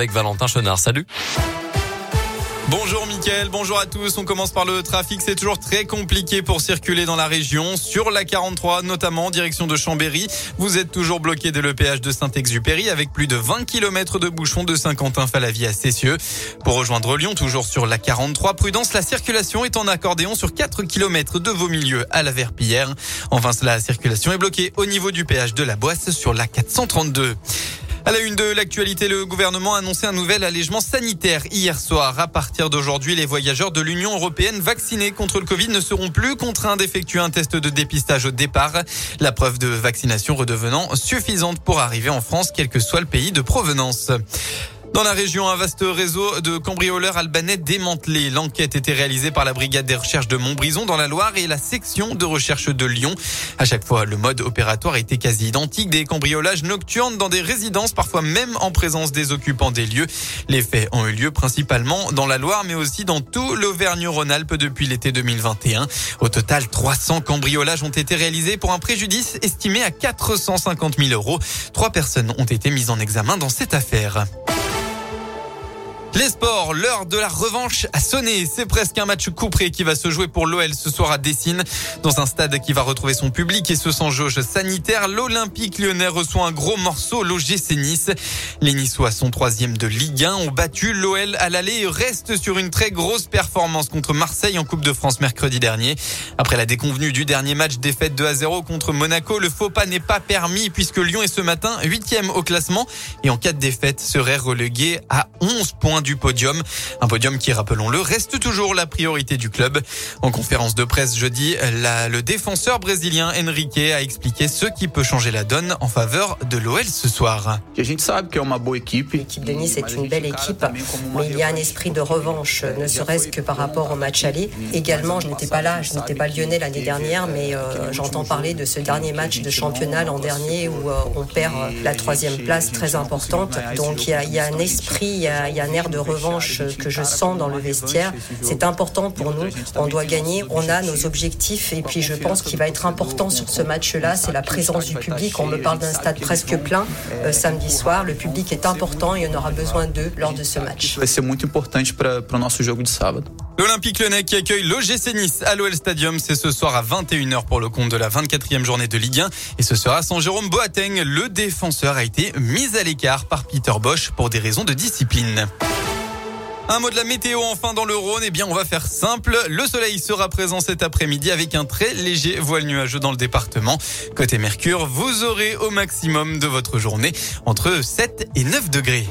avec Valentin Chenard. Salut. Bonjour Mickaël, bonjour à tous. On commence par le trafic. C'est toujours très compliqué pour circuler dans la région. Sur la 43, notamment en direction de Chambéry. Vous êtes toujours bloqué dès le péage de Saint-Exupéry avec plus de 20 km de bouchons de Saint-Quentin-Falavie à Cessieux. Pour rejoindre Lyon, toujours sur la 43, prudence, la circulation est en accordéon sur 4 km de vos milieux à la Verpillière. Enfin, la circulation est bloquée au niveau du péage de la Boisse sur la 432. À la une de l'actualité, le gouvernement a annoncé un nouvel allègement sanitaire hier soir. À partir d'aujourd'hui, les voyageurs de l'Union européenne vaccinés contre le Covid ne seront plus contraints d'effectuer un test de dépistage au départ. La preuve de vaccination redevenant suffisante pour arriver en France, quel que soit le pays de provenance. Dans la région, un vaste réseau de cambrioleurs albanais démantelé. L'enquête était réalisée par la brigade des recherches de Montbrison dans la Loire et la section de recherche de Lyon. À chaque fois, le mode opératoire était quasi identique. Des cambriolages nocturnes dans des résidences, parfois même en présence des occupants des lieux. Les faits ont eu lieu principalement dans la Loire, mais aussi dans tout l'Auvergne-Rhône-Alpes depuis l'été 2021. Au total, 300 cambriolages ont été réalisés pour un préjudice estimé à 450 000 euros. Trois personnes ont été mises en examen dans cette affaire. Les sports, l'heure de la revanche a sonné. C'est presque un match couperé qui va se jouer pour l'OL ce soir à Dessine. Dans un stade qui va retrouver son public et ce sans jauge sanitaire, l'Olympique lyonnais reçoit un gros morceau, l'OGC Nice. Les Niçois sont troisième de Ligue 1, ont battu l'OL à l'aller et restent sur une très grosse performance contre Marseille en Coupe de France mercredi dernier. Après la déconvenue du dernier match défaite 2 à 0 contre Monaco, le faux pas n'est pas permis puisque Lyon est ce matin huitième au classement et en cas de défaite serait relégué à 11 points du podium. Un podium qui, rappelons-le, reste toujours la priorité du club. En conférence de presse jeudi, le défenseur brésilien Henrique a expliqué ce qui peut changer la donne en faveur de l'OL ce soir. L'équipe de Nice est une belle équipe, mais il y a un esprit de revanche, ne serait-ce que par rapport au match aller. Également, je n'étais pas là, je n'étais pas lyonnais l'année dernière, mais euh, j'entends parler de ce dernier match de championnat l'an dernier où euh, on perd la troisième place très importante. Donc il y a, un esprit, il y a, il y a un air de revanche que je sens dans le vestiaire. C'est important pour nous. On doit gagner. On a nos objectifs. Et puis je pense qu'il va être important sur ce match-là, c'est la présence du public. On me parle d'un stade presque plein euh, samedi soir. Le public est important et on aura besoin d'eux lors de ce match. C'est muito importante para o nosso jogo de sábado. L'Olympique Lyonnais qui accueille l'OGC Nice à l'OL Stadium, c'est ce soir à 21h pour le compte de la 24e journée de Ligue 1 et ce sera sans Jérôme Boateng. Le défenseur a été mis à l'écart par Peter Bosch pour des raisons de discipline. Un mot de la météo enfin dans le Rhône. Eh bien, on va faire simple. Le soleil sera présent cet après-midi avec un très léger voile nuageux dans le département. Côté Mercure, vous aurez au maximum de votre journée entre 7 et 9 degrés.